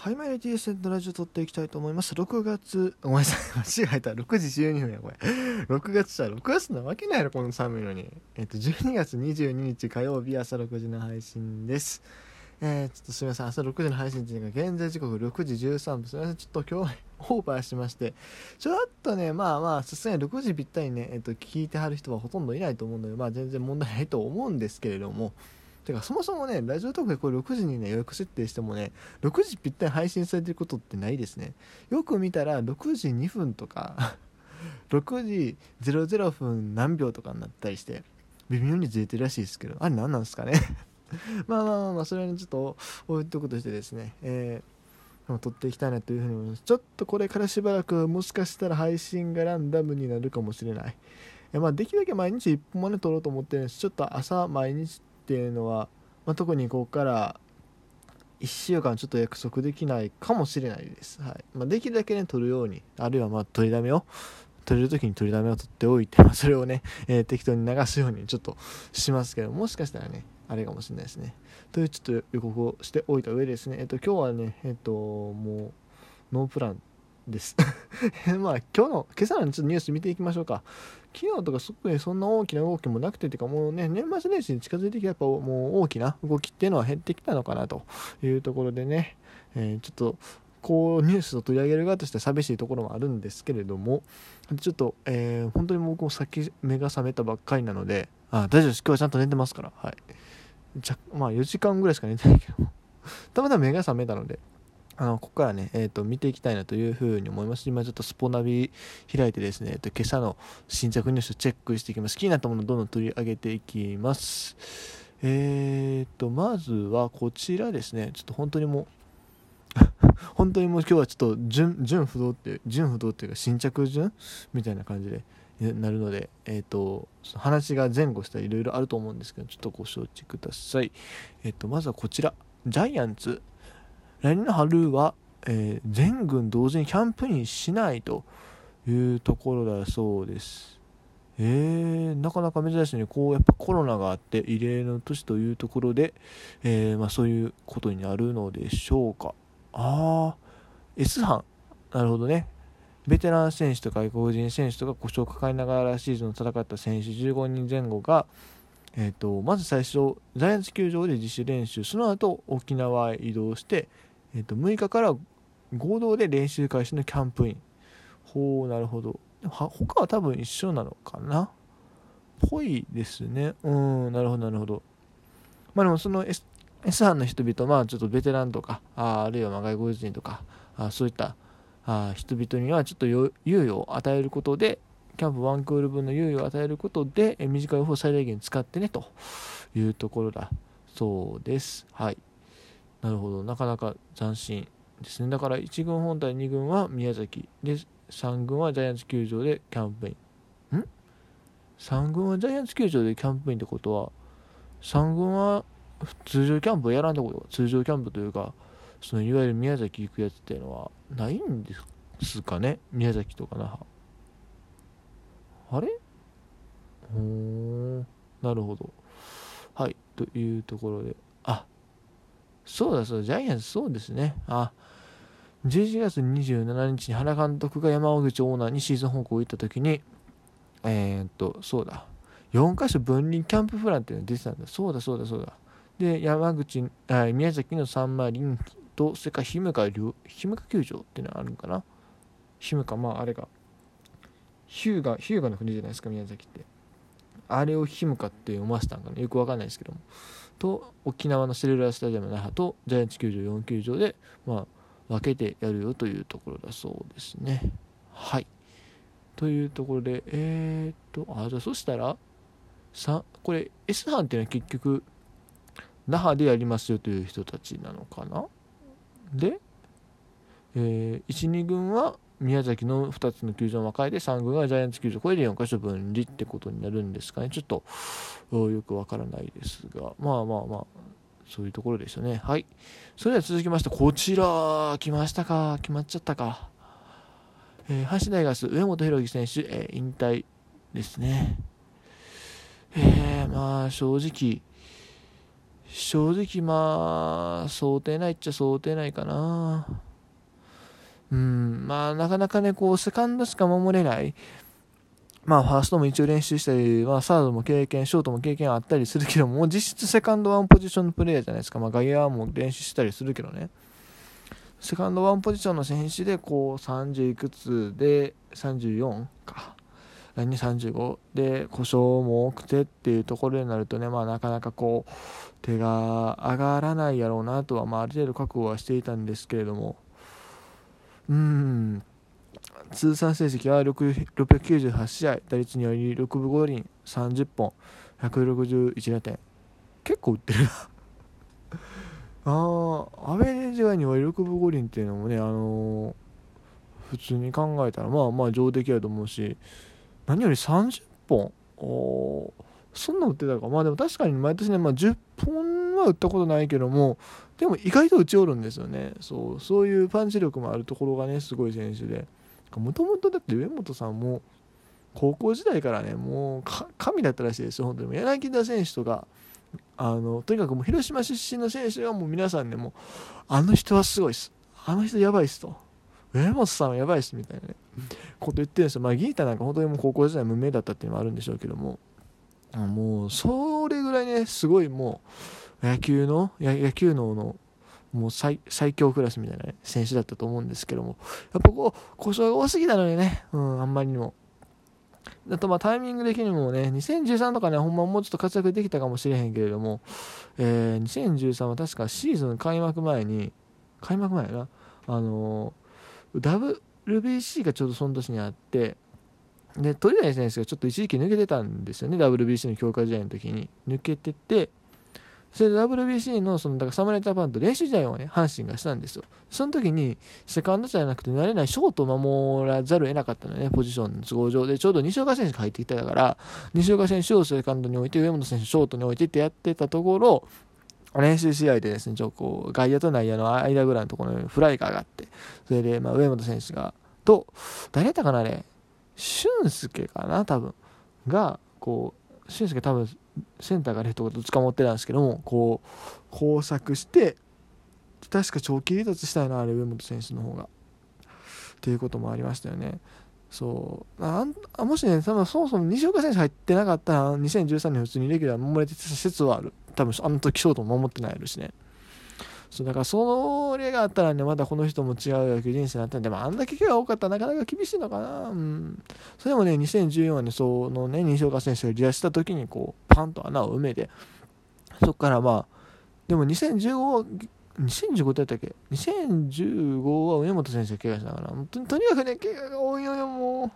はい、マイレティーセントラジオ撮っていきたいと思います。6月、ごめんなさい、間違えた。6時12分や、これ。6月じゃ、6月なわけないやろ、この寒いのに。えっと、12月22日火曜日朝6時の配信です。えー、ちょっとすみません、朝6時の配信っていうか、現在時刻6時13分。すみません、ちょっと今日、オーバーしまして、ちょっとね、まあまあ、さすがに6時ぴったりね、えっと、聞いてはる人はほとんどいないと思うので、まあ全然問題ないと思うんですけれども、てかそもそもねラジオトークでこれ6時にね予約設定してもね6時ぴったり配信されてることってないですね。よく見たら6時2分とか 6時00分何秒とかになったりして微妙にずれてるらしいですけどあれ何なんですかね？まあまあまあまあそれはちょっと置いとくとしてですねえー撮っていきたいなというふうに思います。ちょっとこれからしばらくもしかしたら配信がランダムになるかもしれない。えまあできるだけ毎日1本まで撮ろうと思ってるんです。ちょっと朝毎日っていうのは、まあ、特にここから1週間ちょっと約束できないかもしれないです、はい。まあ、できるだけね撮るようにあるいはまあ取りだめを撮れる時に取りだめを取っておいて、まあ、それをね、えー適当に流すようにちょっとしますけどもしかしたらねあれかもしれないですね。というちょっと予告をしておいた上でですね。えっ、と今日はねえっ、ともうノープランです。まあ今日の今朝のちょっとニュース見ていきましょうか。昨日とかすごくそんな大きな動きもなくててかもうね年末年始に近づいてきてやっぱもう大きな動きっていうのは減ってきたのかなというところでね、えーちょっとこうニュースを取り上げる側として寂しいところもあるんですけれども。ちょっと、えー本当に僕もさっき目が覚めたばっかりなので。あ大丈夫です。今日はちゃんと寝てますから。はい。じゃまあ4時間ぐらいしか寝てないけど。たまたま目が覚めたので。あのここからね、えー、と見ていきたいなというふうに思います。今ちょっとスポナビ開いてですね、えー、と今朝の新着ニュースをチェックしていきます。気になったものをどんどん取り上げていきます。えー、と、まずはこちらですね、ちょっと本当にもう、本当にもう今日はちょっと順順不動っていう、順不動っていうか新着順みたいな感じでなるので、えっ、と、話が前後したりいろいろあると思うんですけど、ちょっとご承知ください。えっ、と、まずはこちら、ジャイアンツ。来年の春は、えー全軍同時にキャンプインしないというところだそうです。えー、なかなか珍しいね、こうやっぱコロナがあって異例の年というところで、えーまあ、そういうことになるのでしょうか。あー、S 班、なるほどね。ベテラン選手と外国人選手とか故障を抱えながらシーズンを戦った選手15人前後が、えー、とまず最初、ジャイアンツ球場で自主練習、その後沖縄へ移動して、えー、と6日から合同で練習開始のキャンプイン。ほう、なるほど。は他は多分一緒なのかな？ぽいですね。うん、なるほど、なるほど。まあでもその S, S 班の人々、まあちょっとベテランとか、ああるいは外国人とか、あそういったあ人々にはちょっと猶予を与えることで、キャンプワンクール分の猶予を与えることで、え短いオフを最大限使ってねというところだそうです。はい。なるほど。なかなか斬新ですね。だから1軍本体、2軍は宮崎。で、3軍はジャイアンツ球場でキャンプイン。ん ?3 軍はジャイアンツ球場でキャンプインってことは、3軍は通常キャンプをやらんってこと？通常キャンプというか、そのいわゆる宮崎行くやつっていうのはないんですかね？宮崎とか那覇。あれ？ほーん、なるほど。はい、というところで、あそうだそうだ、ジャイアンツそうですね。あ11月27日に原監督が山口オーナーにシーズン報告を言ったときに、えー、っと、そうだ、4カ所分離キャンププランっていうのが出てたんだ。そうだそうだそうだ。で、山口、あ宮崎のサンマリンと、それから日向日向球場っていうのがあるんかな。日向、まああれが、ヒューガ、ヒューガの国じゃないですか、宮崎って。あれを日向って読ませたんかな。よくわかんないですけども。と、沖縄のセルラースタジアム那覇とジャイアンツ球場4球場で、まあ、分けてやるよというところだそうですね。はい。というところで、えー、っと、あ、じゃあそしたら、さこれ S 班っていうのは結局、那覇でやりますよという人たちなのかな？で、えー、1、2軍は宮崎の2つの球場を分えて、3軍はジャイアンツ球場、これで4箇所分離ってことになるんですかね。ちょっとよくわからないですが、まあまあまあ、そういうところですよね。はい。それでは続きまして、こちら、来ましたか？決まっちゃったか？えー阪神大学上本博樹選手、えー引退ですね。えーまあ正直、正直まあ想定内っちゃ想定内かなうん。まあなかなかねこうセカンドしか守れない。まあファーストも一応練習したり、まあ、サードも経験ショートも経験あったりするけども実質セカンドワンポジションのプレーヤーじゃないですか、まあ、外野も練習したりするけどね。セカンドワンポジションの選手でこう30いくつで34か。来年35で故障も多くてっていうところになるとね、まあ、なかなかこう手が上がらないやろうなとは、まあ、ある程度覚悟はしていたんですけれども。うん。通算成績は698試合打率により6分5厘30本161打点。結構打ってるな。ああアベレージ外には6分5厘っていうのもねあのー、普通に考えたらまあまあ上出来やと思うし何より30本おそんな打ってたか。まあでも確かに毎年ね、まあ、10本は打ったことないけどもでも意外と打ちおるんですよね。そうそういうパンチ力もあるところがねすごい選手で。もともとだって上本さんも高校時代からねもう神だったらしいですよ。本当に。柳田選手とかあのとにかくもう広島出身の選手がもう皆さんねもうあの人はすごいっす。あの人やばいっすと。上本さんはやばいっすみたいなねこと言ってるんですよ。まあギータなんか本当にもう高校時代無名だったっていうのもあるんでしょうけどももうそれぐらいねすごいもう野球の野球脳のもう最強クラスみたいな、ね、選手だったと思うんですけども。やっぱこう故障が多すぎたのでね、うん、あんまりにも。あとまあタイミング的にもね2013とかねほんまもうちょっと活躍できたかもしれへんけれども、えー、2013は確かシーズン開幕前に開幕前やな。あのー、WBC がちょうどその年にあって。で鳥谷選手がちょっと一時期抜けてたんですよね。WBC の強化試合の時に。抜けててそれで WBC のそのだから侍ジャパンと練習試合をね阪神がしたんですよその時にセカンドじゃなくて慣れないショートを守らざるを得なかったのねポジションの都合上でちょうど西岡選手が入ってきたから西岡選手をセカンドに置いて上本選手をショートに置いてってやってたところ練習試合でですね、ちょこう外野と内野の間ぐらいのところにフライが上がって、それで、ま、上本選手が、と、誰やったかなあれ、俊介かな多分。が、こう、俊介多分、センターがレフトがどっちか持ってたんですけども、こう、工作して、確か長期離脱したいな、あれ、上本選手の方が。ということもありましたよね。そうああもしね、多分そもそも西岡選手入ってなかったら、2013年普通にレギュラー守れてた説はある。多分あの時ショートも守ってないしね。そうだからそれがあったらねまたこの人も違う野球人生になった。んで、まあ、あんだけ怪我多かったらなかなか厳しいのかな。うん。それでもね2014年そのね西岡選手が離脱した時にこうパンと穴を埋めてそこからまあでも2015 2015ってやったっけ ?2015 は上本選手が怪我したからととにかくね怪我が多いのよもう。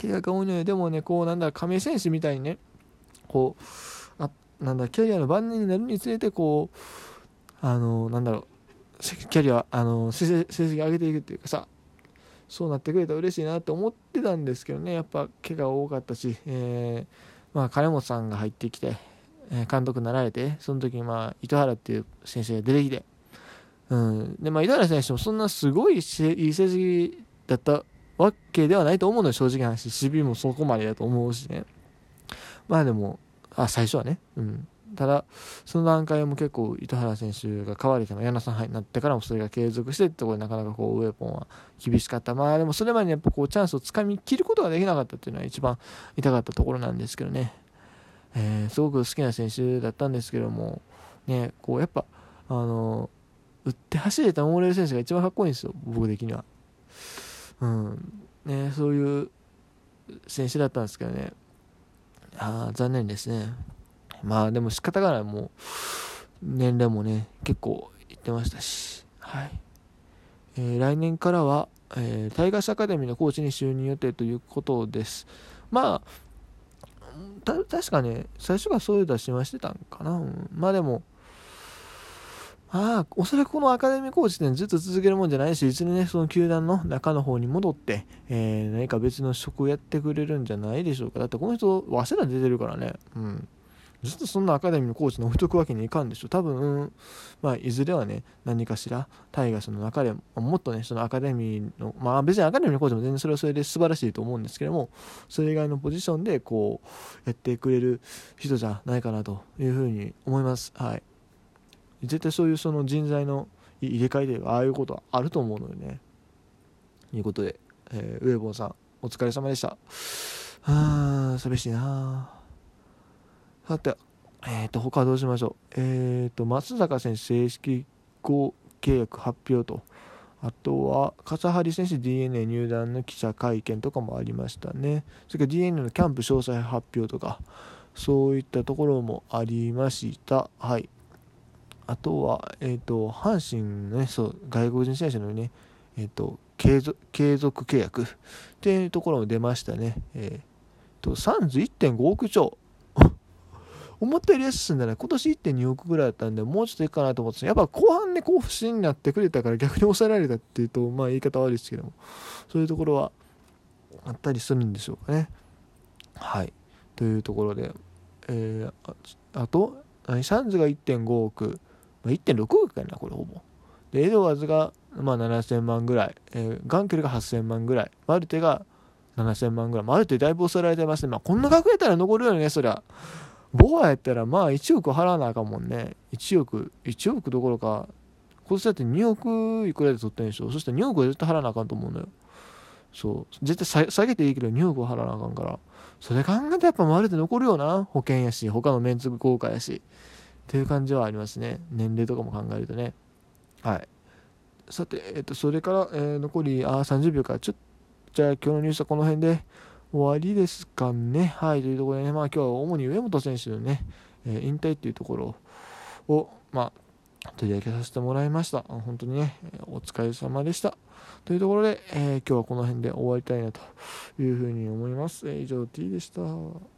怪我が多いのよ。でもねこうなんだ亀井選手みたいにねこうあなんだキャリアの晩年になるにつれてこうあのなんだろうキャリアあの成績上げていくっていうかさそうなってくれたら嬉しいなって思ってたんですけどね。やっぱ怪我多かったし、えー、まあ、金本さんが入ってきて、えー、監督になられてその時に、まあ、糸原っていう先生が出てきて、うん。でまあ、糸原選手もそんなすごいいい成績だったわけではないと思うのよ正直な話。守備もそこまでだと思うしね。まあでもあ最初はね。うん。ただ、その段階も結構糸原選手が変わりたの柳さんになってからもそれが継続してってところでなかなかこうウェポンは厳しかった。まあでもそれまでにやっぱこうチャンスをつかみきることができなかったっていうのは一番痛かったところなんですけどね。えー、すごく好きな選手だったんですけども、ね、こうやっぱ、あの、打って走れた守れる選手が一番かっこいいんですよ、僕的には。うん。ね、そういう選手だったんですけどね。ああ、残念ですね。まあでも仕方がないもう年齢もね結構いってましたしはい、えー、来年からは、えー、タイガースアカデミーのコーチに就任予定ということですまあ確かね最初からそういう出しましてたんかな、うん、まあでもああ、おそらくこのアカデミーコーチってずっと続けるもんじゃないし、いずれね、その球団の中の方に戻って、えー、何か別の職をやってくれるんじゃないでしょうか。だってこの人、早稲田出てるからね。うん。ずっとそんなアカデミーのコーチに置いとくわけにいかんでしょ。多分、まあ、いずれはね何かしらタイガースの中でもっとねそのアカデミーのまあ別にアカデミーのコーチも全然それはそれで素晴らしいと思うんですけどもそれ以外のポジションでこうやってくれる人じゃないかなというふうに思います。はい。絶対そういうその人材の入れ替えでああいうことはあると思うのでね。ということで、えー、ウェボンさんお疲れ様でした。あー寂しいなさてえっ、ー、と他どうしましょう？えっ、ー、と松坂選手正式合契約発表と。あとは笠原選手 d n a 入団の記者会見とかもありましたね。それから d n a のキャンプ詳細発表とかそういったところもありました。はい。あとは、えーと、阪神の、ね、そう外国人選手のね、えーと、継続継続契約っていうところも出ましたね。えーと、サンズ1.5億超思ったより安く済んだね。今年1.2億ぐらいだったんで、もうちょっといいかなと思ってたやっぱ後半ね、こう不審になってくれたから逆に抑えられたっていうと、まあ言い方悪いですけども、そういうところはあったりするんでしょうかね。はい。というところで、えー、あと、サンズが1.5億、まあ、1.6億かな、これほぼ。で、エドワーズが、まあ、7000万ぐらい、えー、ガンケルが8000万ぐらい、マルテが7000万ぐらい、マルテだいぶ抑えられてますね。まあ、こんな額やったら残るよね、そりゃ。ボアやったら、まあ、1億払わなあかんもんね。1億、1億どころか、今年だって2億いくらで取ってんでしょ。そしたら2億は絶対払わなあかんと思うのよ。そう。絶対下げていいけど2億は払わなあかんから。それ考えてやっぱマルテ残るよな。保険やし、他のメンツ豪華やし。っていう感じはありますね年齢とかも考えるとねはいさて、えっと、それから、えー、残りあ30秒かちょっとじゃあ今日のニュースはこの辺で終わりですかね。はいというところでね。まあ今日は主に上本選手のね、えー、引退っていうところをまあ取り上げさせてもらいました。本当にねお疲れ様でした。というところで、えー、今日はこの辺で終わりたいなというふうに思います、えー、以上 T でした。